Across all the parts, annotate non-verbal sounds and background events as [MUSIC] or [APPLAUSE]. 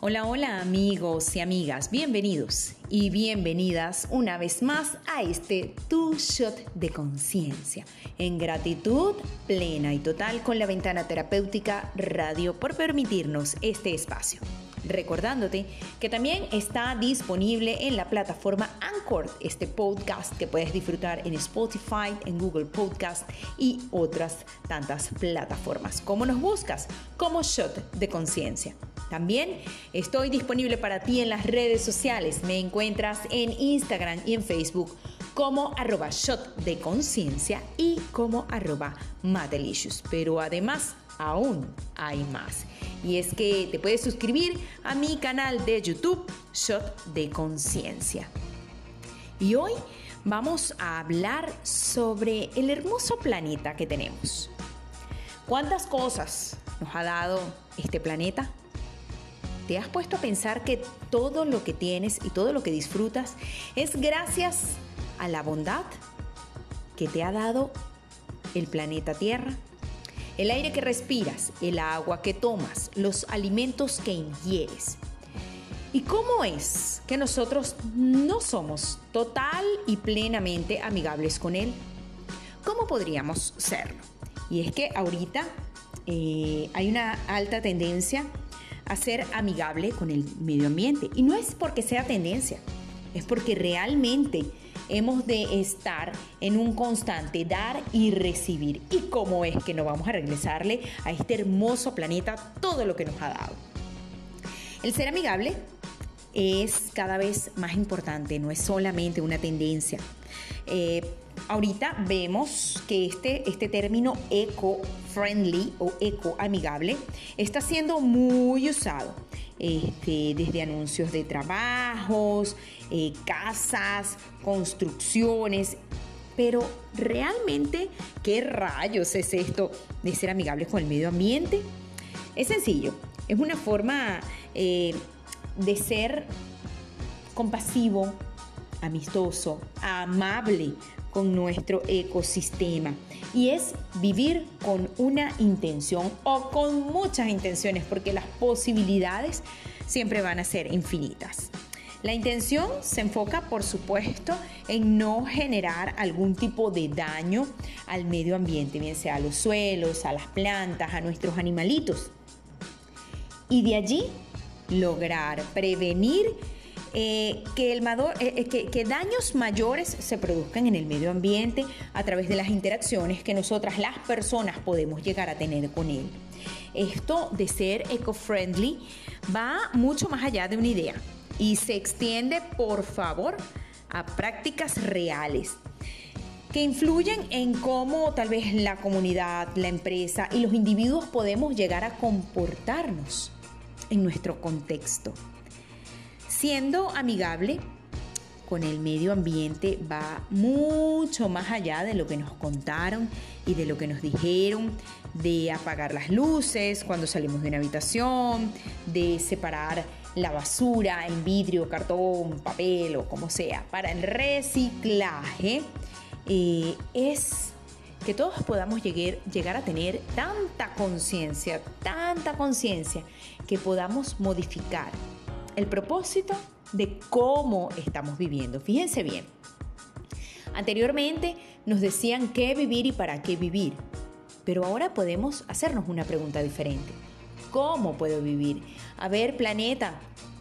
Hola, hola amigos y amigas, bienvenidos y bienvenidas una vez más a este Tu Shot de Conciencia, en gratitud plena y total con la ventana terapéutica Radio por permitirnos este espacio. Recordándote que también está disponible en la plataforma Anchor, este podcast que puedes disfrutar en Spotify, en Google Podcast y otras tantas plataformas. ¿Cómo nos buscas? Como Shot de Conciencia. También estoy disponible para ti en las redes sociales. Me encuentras en Instagram y en Facebook como arroba shot de conciencia y como arroba matelicious. Pero además, aún hay más. Y es que te puedes suscribir a mi canal de YouTube, Shot de Conciencia. Y hoy vamos a hablar sobre el hermoso planeta que tenemos. ¿Cuántas cosas nos ha dado este planeta? ¿Te has puesto a pensar que todo lo que tienes y todo lo que disfrutas es gracias a la bondad que te ha dado el planeta Tierra? El aire que respiras, el agua que tomas, los alimentos que ingieres. ¿Y cómo es que nosotros no somos total y plenamente amigables con él? ¿Cómo podríamos serlo? Y es que ahorita eh, hay una alta tendencia a ser amigable con el medio ambiente. Y no es porque sea tendencia, es porque realmente hemos de estar en un constante dar y recibir. ¿Y cómo es que no vamos a regresarle a este hermoso planeta todo lo que nos ha dado? El ser amigable es cada vez más importante, no es solamente una tendencia. Eh, ahorita vemos que este, este término eco-friendly o eco-amigable está siendo muy usado. Este, desde anuncios de trabajos, eh, casas, construcciones, pero realmente, ¿qué rayos es esto de ser amigables con el medio ambiente? Es sencillo, es una forma eh, de ser compasivo, amistoso, amable nuestro ecosistema. Y es vivir con una intención o con muchas intenciones, porque las posibilidades siempre van a ser infinitas. La intención se enfoca, por supuesto, en no generar algún tipo de daño al medio ambiente, bien sea a los suelos, a las plantas, a nuestros animalitos. Y de allí lograr prevenir eh, eh, eh, que, que, daños mayores se produzcan en el medio ambiente a través de las interacciones que nosotras las personas podemos llegar a tener con él. Esto de ser eco-friendly va mucho más allá de una idea y se extiende, por favor, a prácticas reales que influyen en cómo tal vez la comunidad, la empresa y los individuos podemos llegar a comportarnos en nuestro contexto. Siendo amigable con el medio ambiente va mucho más allá de lo que nos contaron y de lo que nos dijeron, de apagar las luces cuando salimos de una habitación, de separar la basura en vidrio, cartón, papel o como sea. Para el reciclaje eh, es que todos podamos llegar, llegar a tener tanta conciencia, tanta conciencia, que podamos modificar el propósito de cómo estamos viviendo. Fíjense bien. Anteriormente nos decían qué vivir y para qué vivir, pero ahora podemos hacernos una pregunta diferente. ¿Cómo puedo vivir? A ver, planeta,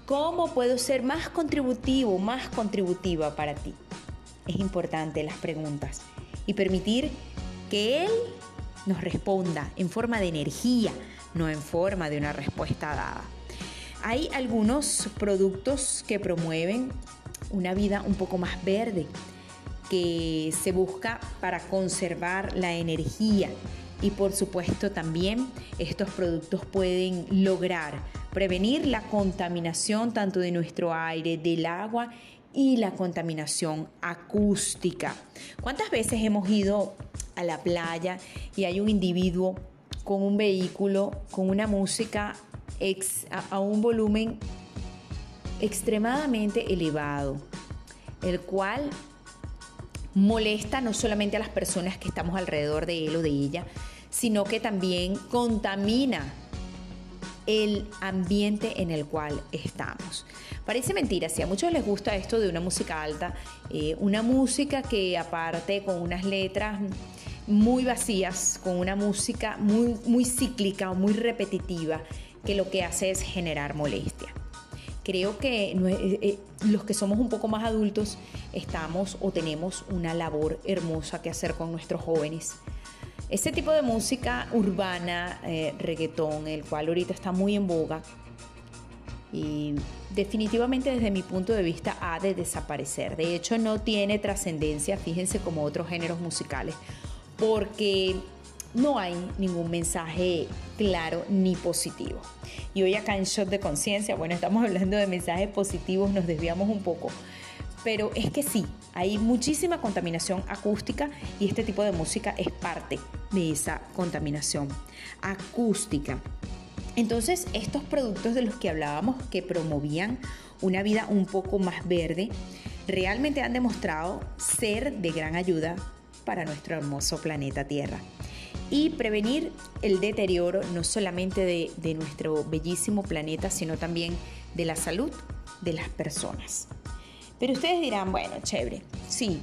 ¿cómo puedo ser más contributivo, más contributiva para ti? Es importante las preguntas y permitir que Él nos responda en forma de energía, no en forma de una respuesta dada. Hay algunos productos que promueven una vida un poco más verde, que se busca para conservar la energía y por supuesto también estos productos pueden lograr prevenir la contaminación tanto de nuestro aire, del agua y la contaminación acústica. ¿Cuántas veces hemos ido a la playa y hay un individuo con un vehículo, con una música a, un volumen extremadamente elevado, el cual molesta no solamente a las personas que estamos alrededor de él o de ella, sino que también contamina el ambiente en el cual estamos. Parece mentira, si a muchos les gusta esto de una música alta, eh, una música que aparte con unas letras muy vacías, con una música muy, muy cíclica o muy repetitiva, que lo que hace es generar molestia. Creo que eh, eh, los que somos un poco más adultos estamos o tenemos una labor hermosa que hacer con nuestros jóvenes. Ese tipo de música urbana, eh, reggaetón, el cual ahorita está muy en boga, y definitivamente desde mi punto de vista ha de desaparecer. De hecho, no tiene trascendencia, fíjense, como otros géneros musicales, porque no hay ningún mensaje claro ni positivo. Y hoy acá en Shot de Conciencia, bueno, estamos [LAUGHS] hablando de mensajes positivos, nos desviamos un poco, pero es que sí, hay muchísima contaminación acústica y este tipo de música es parte de esa contaminación acústica. Entonces, estos productos de los que hablábamos que promovían una vida un poco más verde, realmente han demostrado ser de gran ayuda para nuestro hermoso planeta Tierra y prevenir el deterioro no solamente de, nuestro bellísimo planeta, sino también de la salud de las personas. Pero ustedes dirán, bueno, chévere, sí,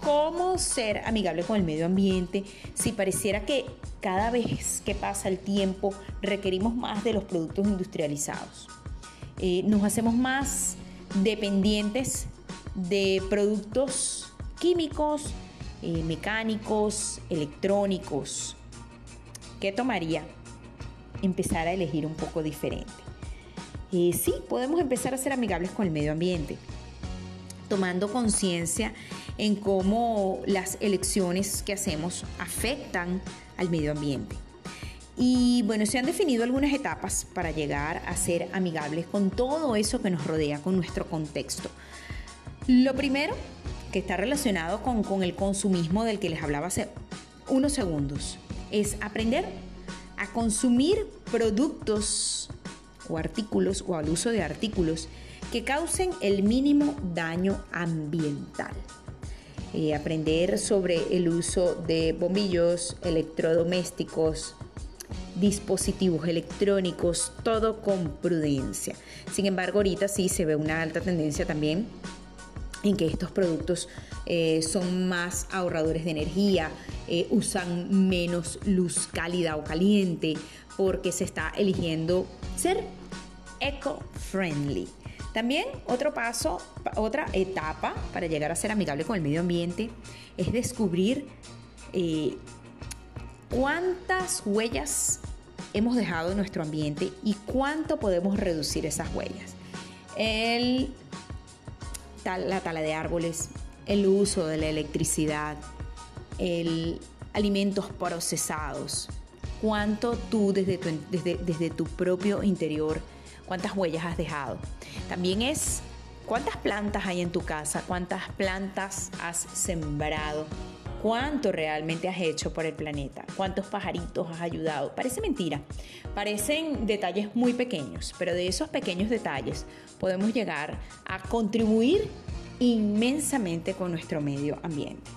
¿cómo ser amigable con el medio ambiente si pareciera que cada vez que pasa el tiempo requerimos más de los productos industrializados? Eh, nos hacemos más dependientes de productos químicos, eh, mecánicos, electrónicos. ¿Qué tomaría? Empezar a elegir un poco diferente. Eh, sí, podemos empezar a ser amigables con el medio ambiente, tomando conciencia en cómo las elecciones que hacemos afectan al medio ambiente. Y bueno, se han definido algunas etapas para llegar a ser amigables con todo eso que nos rodea, con nuestro contexto. Lo primero que está relacionado con, con el consumismo del que les hablaba hace unos segundos. Es aprender a consumir productos o artículos o al uso de artículos que causen el mínimo daño ambiental. Eh, aprender sobre el uso de bombillos, electrodomésticos, dispositivos electrónicos, todo con prudencia. Sin embargo, ahorita sí se ve una alta tendencia también en que estos productos eh, son más ahorradores de energía, eh, usan menos luz cálida o caliente, porque se está eligiendo ser eco-friendly. También otro paso, otra etapa para llegar a ser amigable con el medio ambiente es descubrir eh, cuántas huellas hemos dejado en nuestro ambiente y cuánto podemos reducir esas huellas. El la tala de árboles, el uso de la electricidad, el alimentos procesados, cuánto tú desde desde, desde tu propio interior, cuántas huellas has dejado. También es cuántas plantas hay en tu casa, cuántas plantas has sembrado, cuánto realmente has hecho por el planeta, cuántos pajaritos has ayudado. Parece mentira, parecen detalles muy pequeños, pero de esos pequeños detalles podemos llegar a contribuir inmensamente con nuestro medio ambiente.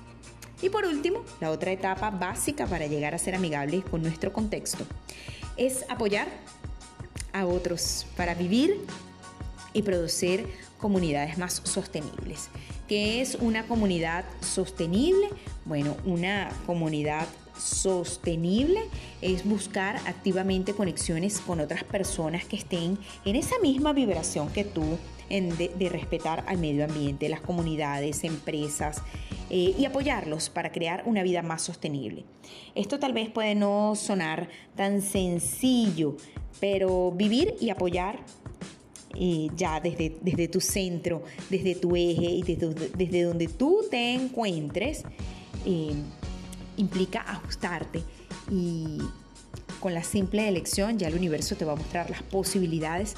Y por último, la otra etapa básica para llegar a ser amigables con nuestro contexto es apoyar a otros para vivir y producir comunidades más sostenibles. ¿Qué es una comunidad sostenible? Bueno, una comunidad sostenible es buscar activamente conexiones con otras personas que estén en esa misma vibración que tú de, respetar al medio ambiente, las comunidades, empresas eh, y apoyarlos para crear una vida más sostenible. Esto tal vez puede no sonar tan sencillo, pero vivir y apoyar ya desde, desde tu centro, desde tu eje y desde, donde tú te encuentres, eh, implica ajustarte y con la simple elección ya el universo te va a mostrar las posibilidades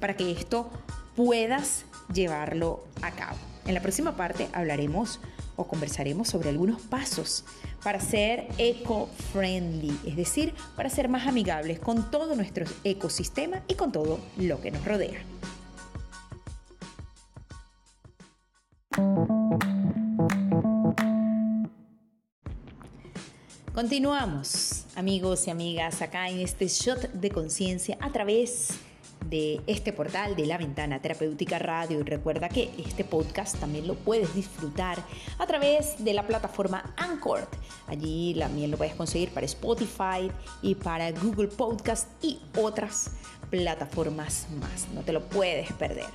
para que esto puedas llevarlo a cabo. En la próxima parte hablaremos o conversaremos sobre algunos pasos para ser eco-friendly, es decir, para ser más amigables con todo nuestro ecosistema y con todo lo que nos rodea. Continuamos amigos y amigas acá en este shot de conciencia a través de este portal de la ventana terapéutica radio y recuerda que este podcast también lo puedes disfrutar a través de la plataforma Anchor. Allí también lo puedes conseguir para Spotify y para Google Podcast y otras plataformas más. No te lo puedes perder.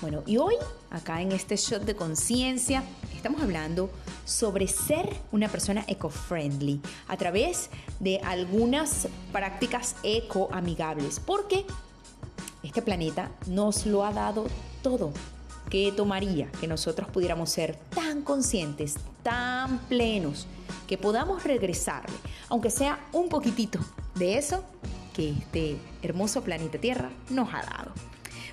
Bueno, y hoy acá en este shot de conciencia estamos hablando sobre ser una persona eco-friendly a través de algunas prácticas eco-amigables, porque este planeta nos lo ha dado todo. ¿Qué tomaría que nosotros pudiéramos ser tan conscientes, tan plenos, que podamos regresarle, aunque sea un poquitito de eso que este hermoso planeta Tierra nos ha dado?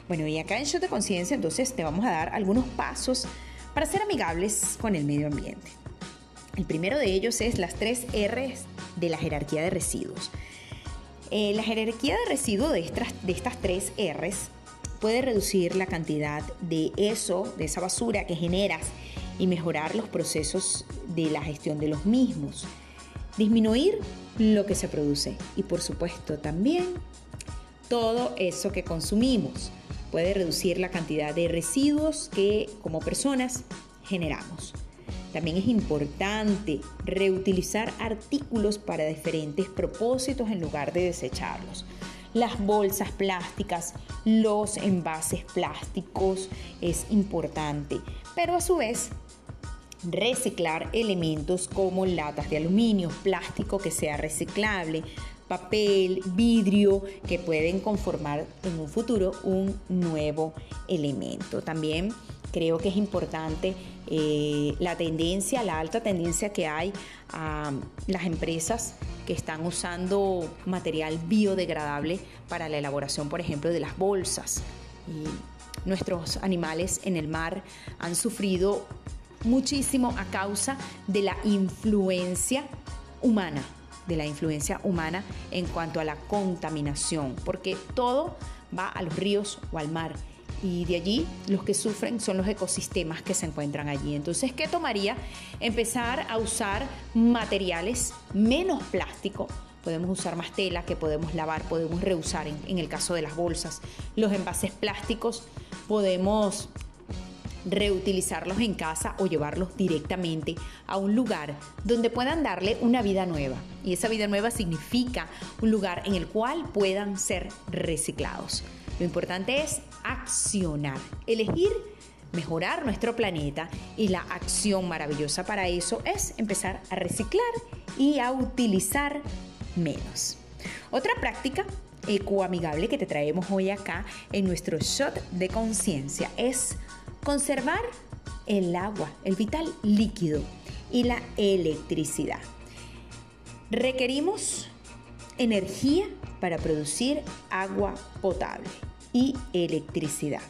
Bueno, y acá en Show de Conciencia entonces te vamos a dar algunos pasos para ser amigables con el medio ambiente. El primero de ellos es las tres R's de la jerarquía de residuos. Eh, la jerarquía de residuos de estas, de estas tres R's puede reducir la cantidad de eso, de esa basura que generas y mejorar los procesos de la gestión de los mismos. Disminuir lo que se produce y por supuesto también todo eso que consumimos puede reducir la cantidad de residuos que como personas generamos. También es importante reutilizar artículos para diferentes propósitos en lugar de desecharlos. Las bolsas plásticas, los envases plásticos es importante, pero a su vez reciclar elementos como latas de aluminio, plástico que sea reciclable, papel, vidrio, que pueden conformar en un futuro un nuevo elemento. También creo que es importante eh, la tendencia, la alta tendencia que hay a las empresas que están usando material biodegradable para la elaboración, por ejemplo, de las bolsas. Y nuestros animales en el mar han sufrido muchísimo a causa de la influencia humana de la influencia humana en cuanto a la contaminación, porque todo va a los ríos o al mar y de allí los que sufren son los ecosistemas que se encuentran allí. Entonces, ¿qué tomaría? Empezar a usar materiales menos plástico. Podemos usar más tela que podemos lavar, podemos reusar en, en el caso de las bolsas. Los envases plásticos podemos reutilizarlos en casa o llevarlos directamente a un lugar donde puedan darle una vida nueva. Y esa vida nueva significa un lugar en el cual puedan ser reciclados. Lo importante es accionar, elegir mejorar nuestro planeta y la acción maravillosa para eso es empezar a reciclar y a utilizar menos. Otra práctica ecoamigable que te traemos hoy acá en nuestro shot de conciencia es Conservar el agua, el vital líquido y la electricidad. Requerimos energía para producir agua potable y electricidad.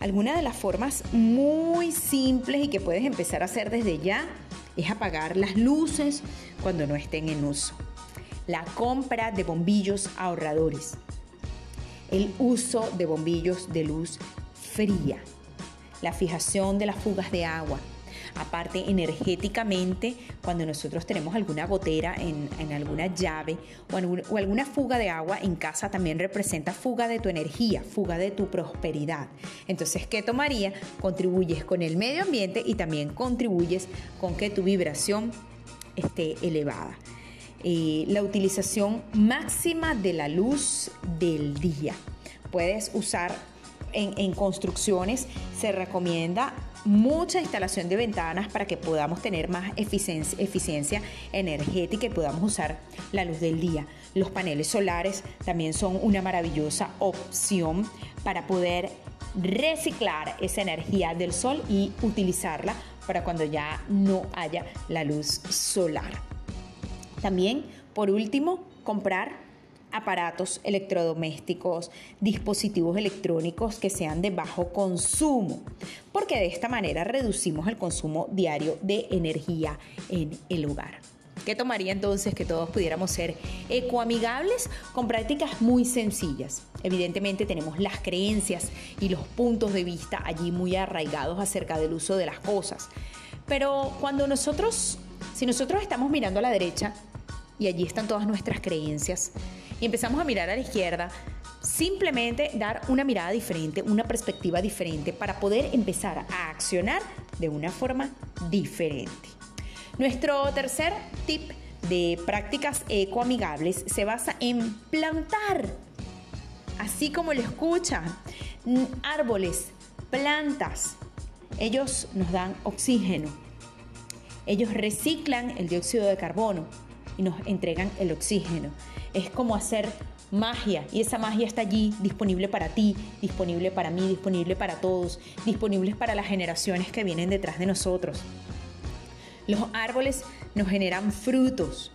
Algunas de las formas muy simples y que puedes empezar a hacer desde ya es apagar las luces cuando no estén en uso. La compra de bombillos ahorradores. El uso de bombillos de luz fría la fijación de las fugas de agua. Aparte, energéticamente, cuando nosotros tenemos alguna gotera en, alguna llave o, alguna fuga de agua en casa, también representa fuga de tu energía, fuga de tu prosperidad. Entonces, ¿qué tomaría? Contribuyes con el medio ambiente y también contribuyes con que tu vibración esté elevada. Eh, la utilización máxima de la luz del día. Puedes usar en, construcciones se recomienda mucha instalación de ventanas para que podamos tener más eficiencia, eficiencia, energética y podamos usar la luz del día. Los paneles solares también son una maravillosa opción para poder reciclar esa energía del sol y utilizarla para cuando ya no haya la luz solar. También, por último, comprar aparatos electrodomésticos, dispositivos electrónicos que sean de bajo consumo, porque de esta manera reducimos el consumo diario de energía en el hogar. ¿Qué tomaría entonces que todos pudiéramos ser ecoamigables con prácticas muy sencillas? Evidentemente tenemos las creencias y los puntos de vista allí muy arraigados acerca del uso de las cosas. Pero cuando nosotros, si nosotros estamos mirando a la derecha, y allí están todas nuestras creencias. Y empezamos a mirar a la izquierda, simplemente dar una mirada diferente, una perspectiva diferente para poder empezar a accionar de una forma diferente. Nuestro tercer tip de prácticas ecoamigables se basa en plantar, así como lo escuchan, árboles, plantas. Ellos nos dan oxígeno. Ellos reciclan el dióxido de carbono y nos entregan el oxígeno. Es como hacer magia y esa magia está allí disponible para ti, disponible para mí, disponible para todos, disponible para las generaciones que vienen detrás de nosotros. Los árboles nos generan frutos,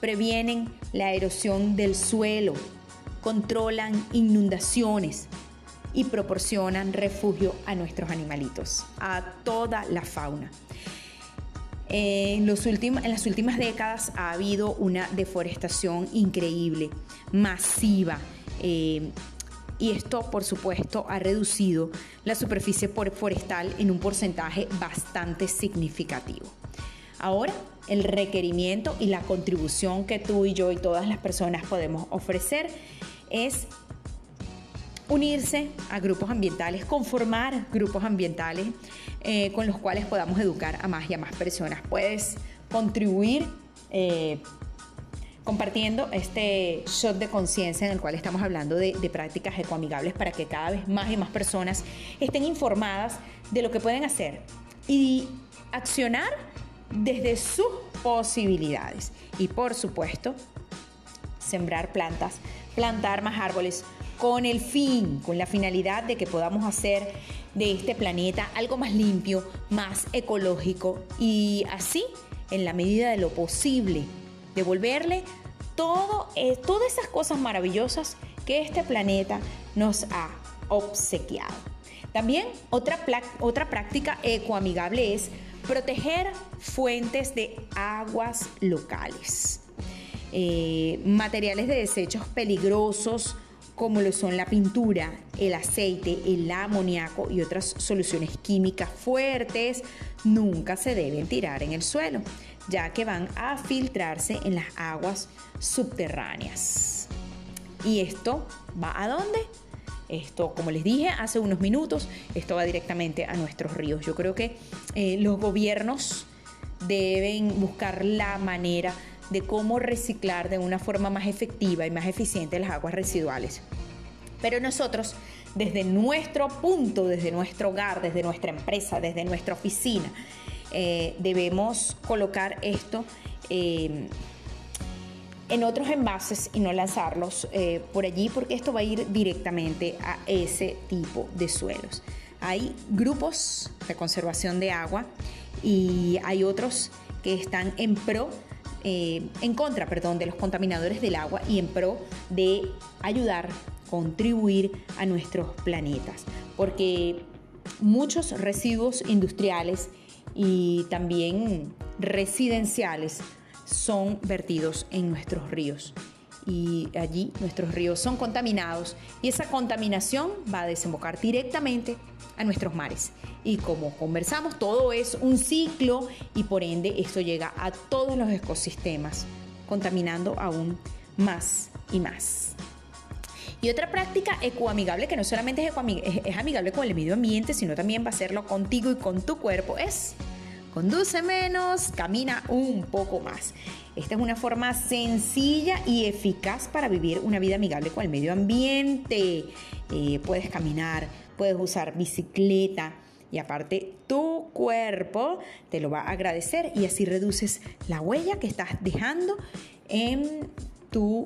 previenen la erosión del suelo, controlan inundaciones y proporcionan refugio a nuestros animalitos, a toda la fauna. En, las últimas décadas ha habido una deforestación increíble, masiva. Eh, y esto, por supuesto, ha reducido la superficie forestal en un porcentaje bastante significativo. Ahora, el requerimiento y la contribución que tú y yo y todas las personas podemos ofrecer es unirse a grupos ambientales, conformar grupos ambientales eh, con los cuales podamos educar a más y a más personas. Puedes contribuir eh, compartiendo este shot de conciencia en el cual estamos hablando de, de prácticas ecoamigables para que cada vez más y más personas estén informadas de lo que pueden hacer y accionar desde sus posibilidades. Y por supuesto, sembrar plantas, plantar más árboles, con el fin, con la finalidad de que podamos hacer de este planeta algo más limpio, más ecológico y así, en la medida de lo posible, devolverle todo, eh, todas esas cosas maravillosas que este planeta nos ha obsequiado. También otra, otra práctica ecoamigable es proteger fuentes de aguas locales. Eh, materiales de desechos peligrosos como lo son la pintura, el aceite, el amoníaco y otras soluciones químicas fuertes, nunca se deben tirar en el suelo, ya que van a filtrarse en las aguas subterráneas. ¿Y esto va a dónde? Esto, como les dije hace unos minutos, esto va directamente a nuestros ríos. Yo creo que eh, los gobiernos deben buscar la manera de cómo reciclar de una forma más efectiva y más eficiente las aguas residuales. Pero nosotros, desde nuestro punto, desde nuestro hogar, desde nuestra empresa, desde nuestra oficina, eh, debemos colocar esto eh, en otros envases y no lanzarlos eh, por allí porque esto va a ir directamente a ese tipo de suelos. Hay grupos de conservación de agua y hay otros que están en pro eh, en contra, perdón, de los contaminadores del agua y en pro de ayudar, contribuir a nuestros planetas. Porque muchos residuos industriales y también residenciales son vertidos en nuestros ríos. Y allí nuestros ríos son contaminados y esa contaminación va a desembocar directamente a nuestros mares. Y como conversamos, todo es un ciclo y por ende esto llega a todos los ecosistemas, contaminando aún más y más. Y otra práctica ecoamigable que no solamente es, es amigable con el medio ambiente, sino también va a hacerlo contigo y con tu cuerpo es Conduce menos, camina un poco más. Esta es una forma sencilla y eficaz para vivir una vida amigable con el medio ambiente. Eh, puedes caminar, puedes usar bicicleta y aparte tu cuerpo te lo va a agradecer y así reduces la huella que estás dejando en tu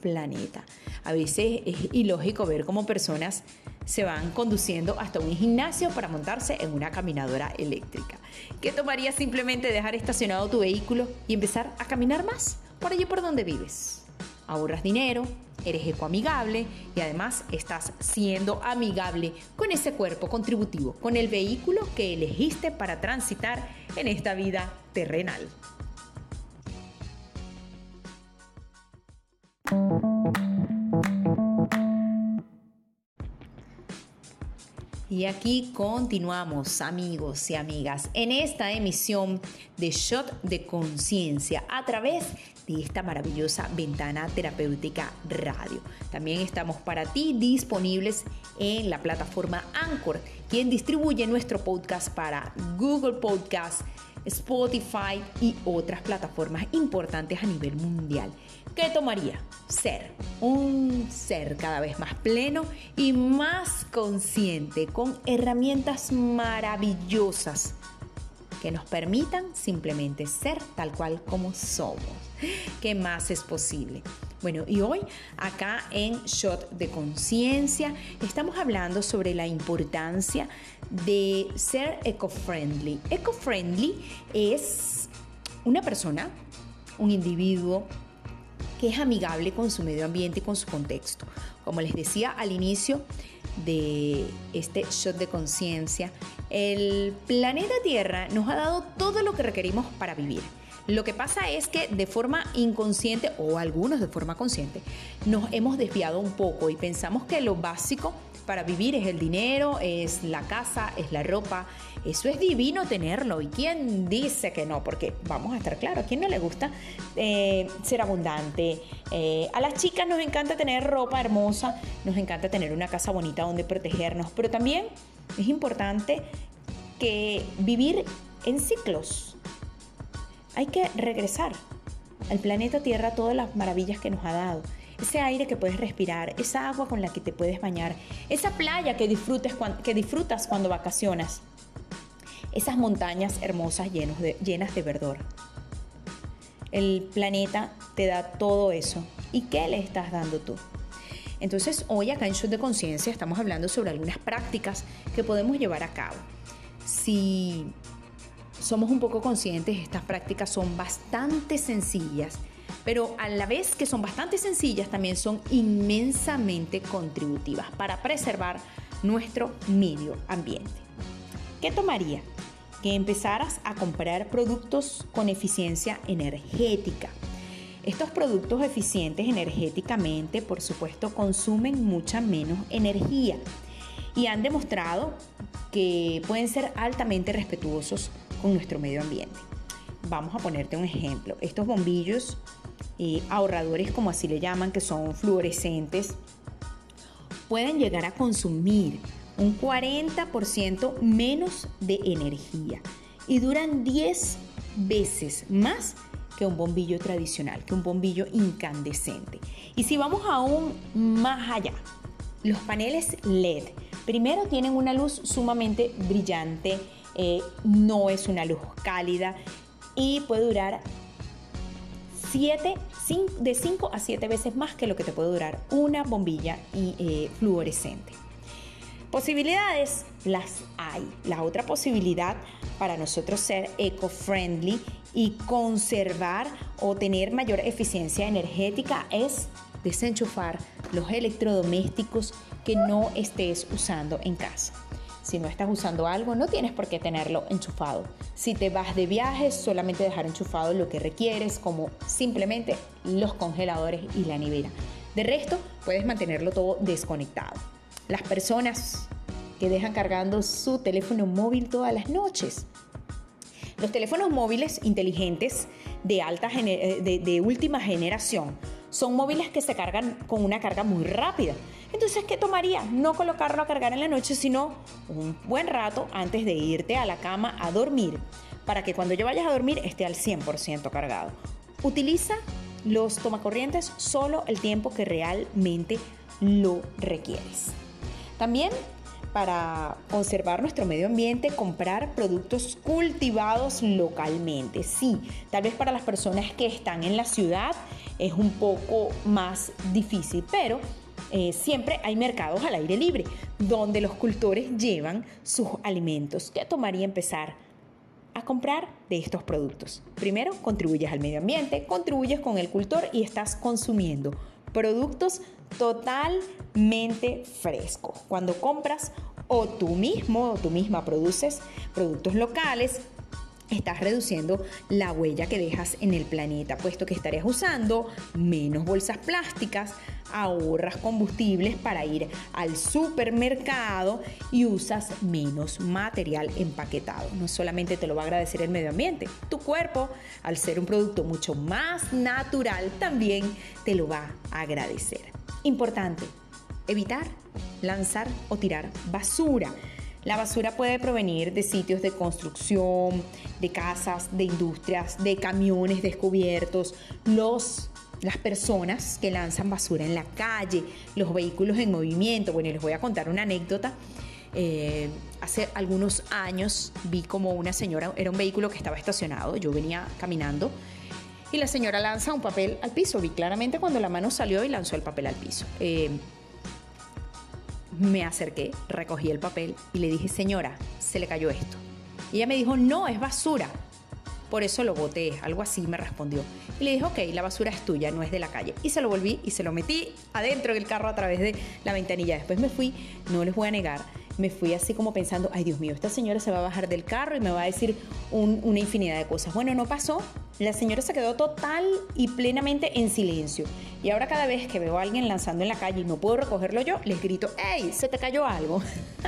planeta. A veces es ilógico ver cómo personas se van conduciendo hasta un gimnasio para montarse en una caminadora eléctrica. ¿Qué tomaría simplemente dejar estacionado tu vehículo y empezar a caminar más por allí por donde vives? Ahorras dinero, eres ecoamigable y además estás siendo amigable con ese cuerpo contributivo, con el vehículo que elegiste para transitar en esta vida terrenal. Y aquí continuamos, amigos y amigas, en esta emisión de Shot de Conciencia a través de esta maravillosa ventana terapéutica radio. También estamos para ti disponibles en la plataforma Anchor, quien distribuye nuestro podcast para Google Podcast, Spotify y otras plataformas importantes a nivel mundial. ¿Qué tomaría? Ser un ser cada vez más pleno y más consciente, con herramientas maravillosas que nos permitan simplemente ser tal cual como somos. ¿Qué más es posible? Bueno, y hoy acá en Shot de Conciencia estamos hablando sobre la importancia de ser eco-friendly. Eco-friendly es una persona, un individuo que es amigable con su medio ambiente y con su contexto. Como les decía al inicio de este shot de conciencia, el planeta Tierra nos ha dado todo lo que requerimos para vivir. Lo que pasa es que de forma inconsciente, o algunos de forma consciente, nos hemos desviado un poco y pensamos que lo básico para vivir es el dinero, es la casa, es la ropa. Eso es divino tenerlo. ¿Y quién dice que no? Porque vamos a estar claros, ¿a quién no le gusta eh, ser abundante? Eh, a las chicas nos encanta tener ropa hermosa, nos encanta tener una casa bonita donde protegernos, pero también es importante que vivir en ciclos. Hay que regresar al planeta Tierra todas las maravillas que nos ha dado ese aire que puedes respirar, esa agua con la que te puedes bañar, esa playa que, disfrutas cuando vacacionas, esas montañas hermosas llenas de verdor. El planeta te da todo eso. ¿Y qué le estás dando tú? Entonces, hoy acá en Show de Conciencia estamos hablando sobre algunas prácticas que podemos llevar a cabo. Si somos un poco conscientes, estas prácticas son bastante sencillas pero a la vez que son bastante sencillas, también son inmensamente contributivas para preservar nuestro medio ambiente. ¿Qué tomaría? Que empezaras a comprar productos con eficiencia energética. Estos productos eficientes energéticamente, por supuesto, consumen mucha menos energía y han demostrado que pueden ser altamente respetuosos con nuestro medio ambiente. Vamos a ponerte un ejemplo. Estos bombillos eh, ahorradores, como así le llaman, que son fluorescentes, pueden llegar a consumir un 40% menos de energía y duran 10 veces más que un bombillo tradicional, que un bombillo incandescente. Y si vamos aún más allá, los paneles LED, primero tienen una luz sumamente brillante, eh, no es una luz cálida y puede durar 7, de 5 a 7 veces más que lo que te puede durar una bombilla y, eh, fluorescente. Posibilidades las hay. La otra posibilidad para nosotros ser eco-friendly y conservar o tener mayor eficiencia energética es desenchufar los electrodomésticos que no estés usando en casa. Si no estás usando algo, no tienes por qué tenerlo enchufado. Si te vas de viaje, solamente dejar enchufado lo que requieres, como simplemente los congeladores y la nevera. De resto, puedes mantenerlo todo desconectado. Las personas que dejan cargando su teléfono móvil todas las noches. Los teléfonos móviles inteligentes de, alta, eh, de última generación son móviles que se cargan con una carga muy rápida. Entonces, ¿qué tomaría? No colocarlo a cargar en la noche, sino un buen rato antes de irte a la cama a dormir, para que cuando ya vayas a dormir esté al 100% cargado. Utiliza los tomacorrientes solo el tiempo que realmente lo requieres. También para conservar nuestro medio ambiente, comprar productos cultivados localmente. Sí, tal vez para las personas que están en la ciudad es un poco más difícil, pero eh, siempre hay mercados al aire libre donde los cultores llevan sus alimentos. ¿Qué tomaría empezar? a comprar de estos productos. Primero, contribuyes al medio ambiente, contribuyes con el cultor y estás consumiendo productos totalmente frescos. Cuando compras o tú mismo o tú misma produces productos locales, estás reduciendo la huella que dejas en el planeta, puesto que estarías usando menos bolsas plásticas, ahorras combustibles para ir al supermercado y usas menos material empaquetado. No solamente te lo va a agradecer el medio ambiente, tu cuerpo, al ser un producto mucho más natural, también te lo va a agradecer. Importante, evitar lanzar o tirar basura. La basura puede provenir de sitios de construcción, de casas, de industrias, de camiones descubiertos, los las personas que lanzan basura en la calle, los vehículos en movimiento. Bueno, les voy a contar una anécdota. Eh, hace algunos años vi como una señora, era un vehículo que estaba estacionado, yo venía caminando y la señora lanza un papel al piso. Vi claramente cuando la mano salió y lanzó el papel al piso. Eh, me acerqué, recogí el papel y le dije, señora, se le cayó esto. Y ella me dijo, no, es basura por eso lo boté, algo así me respondió. Y le dije, ok, la basura es tuya, no es de la calle. Y se lo volví y se lo metí adentro del carro a través de la ventanilla. Después me fui, no les voy a negar, me fui así como pensando, ay Dios mío, esta señora se va a bajar del carro y me va a decir una infinidad de cosas. Bueno, no pasó. La señora se quedó total y plenamente en silencio. Y ahora cada vez que veo a alguien lanzando en la calle y no puedo recogerlo yo, les grito, ¡Ey! Se te cayó algo.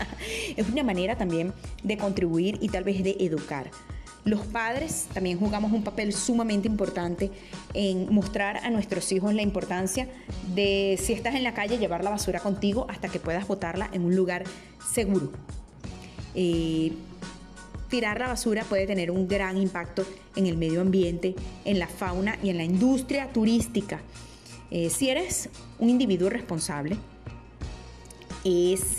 [LAUGHS] es una manera también de contribuir y tal vez de educar. Los padres también jugamos un papel sumamente importante en mostrar a nuestros hijos la importancia de si estás en la calle llevar la basura contigo hasta que puedas botarla en un lugar seguro. Eh, tirar la basura puede tener un gran impacto en el medio ambiente, en la fauna y en la industria turística. Eh, si eres un individuo responsable, es,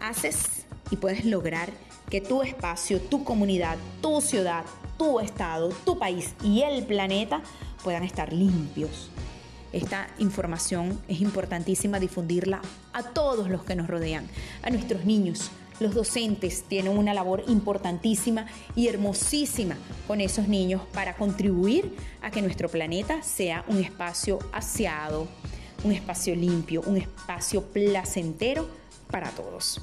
haces y puedes lograr que tu espacio, tu comunidad, tu ciudad, tu estado, tu país y el planeta puedan estar limpios. Esta información es importantísima difundirla a todos los que nos rodean, a nuestros niños. Los docentes tienen una labor importantísima y hermosísima con esos niños para contribuir a que nuestro planeta sea un espacio aseado, un espacio limpio, un espacio placentero para todos.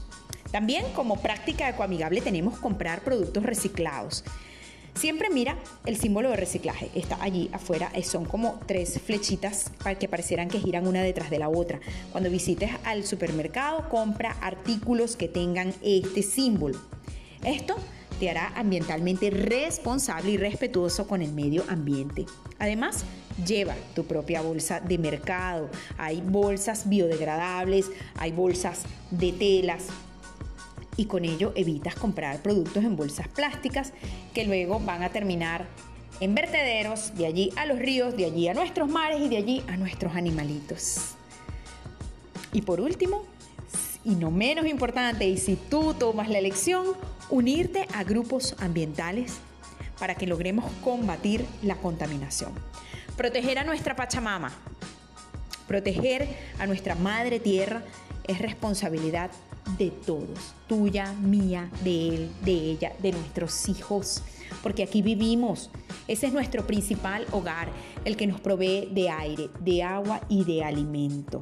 También como práctica ecoamigable tenemos comprar productos reciclados. Siempre mira el símbolo de reciclaje. Está allí afuera. Eh, son como tres flechitas para que parecieran que giran una detrás de la otra. Cuando visites al supermercado, compra artículos que tengan este símbolo. Esto te hará ambientalmente responsable y respetuoso con el medio ambiente. Además, lleva tu propia bolsa de mercado. Hay bolsas biodegradables, hay bolsas de telas, y con ello evitas comprar productos en bolsas plásticas que luego van a terminar en vertederos, de allí a los ríos, de allí a nuestros mares y de allí a nuestros animalitos. Y por último, y no menos importante, y si tú tomas la elección, unirte a grupos ambientales para que logremos combatir la contaminación. Proteger a nuestra Pachamama, proteger a nuestra madre tierra es responsabilidad de todos, tuya, mía, de él, de ella, de nuestros hijos, porque aquí vivimos. Ese es nuestro principal hogar, el que nos provee de aire, de agua y de alimento.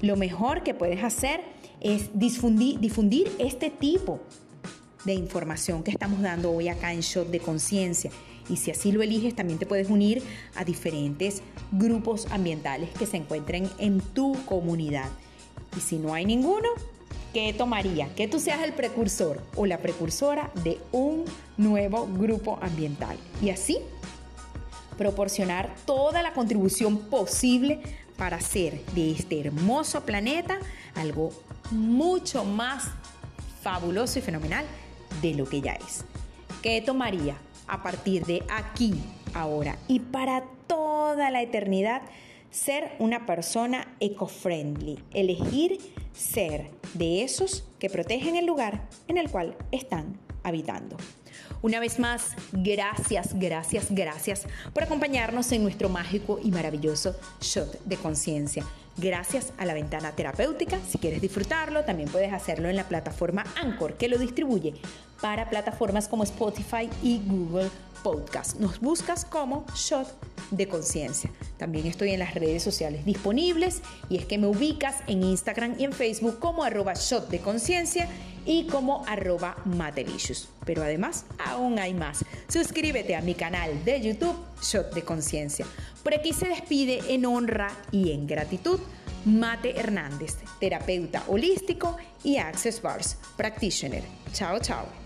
Lo mejor que puedes hacer es difundir, este tipo de información que estamos dando hoy acá en Shot de Conciencia. Y si así lo eliges, también te puedes unir a diferentes grupos ambientales que se encuentren en tu comunidad. Y si no hay ninguno, ¿qué tomaría? Que tú seas el precursor o la precursora de un nuevo grupo ambiental. Y así proporcionar toda la contribución posible para hacer de este hermoso planeta algo mucho más fabuloso y fenomenal de lo que ya es. ¿Qué tomaría a partir de aquí, ahora y para toda la eternidad? Ser una persona eco-friendly, elegir ser de esos que protegen el lugar en el cual están habitando. Una vez más, gracias, gracias, gracias por acompañarnos en nuestro mágico y maravilloso shot de conciencia. Gracias a la ventana terapéutica, si quieres disfrutarlo, también puedes hacerlo en la plataforma Anchor, que lo distribuye para plataformas como Spotify y Google Podcast. Nos buscas como Shot de Conciencia. También estoy en las redes sociales disponibles y es que me ubicas en Instagram y en Facebook como arroba Shot de Conciencia y como arroba Matelicious. Pero además, aún hay más. Suscríbete a mi canal de YouTube Shot de Conciencia. Por aquí se despide en honra y en gratitud Mate Hernández, terapeuta holístico y Access Bars Practitioner. Chao, chao.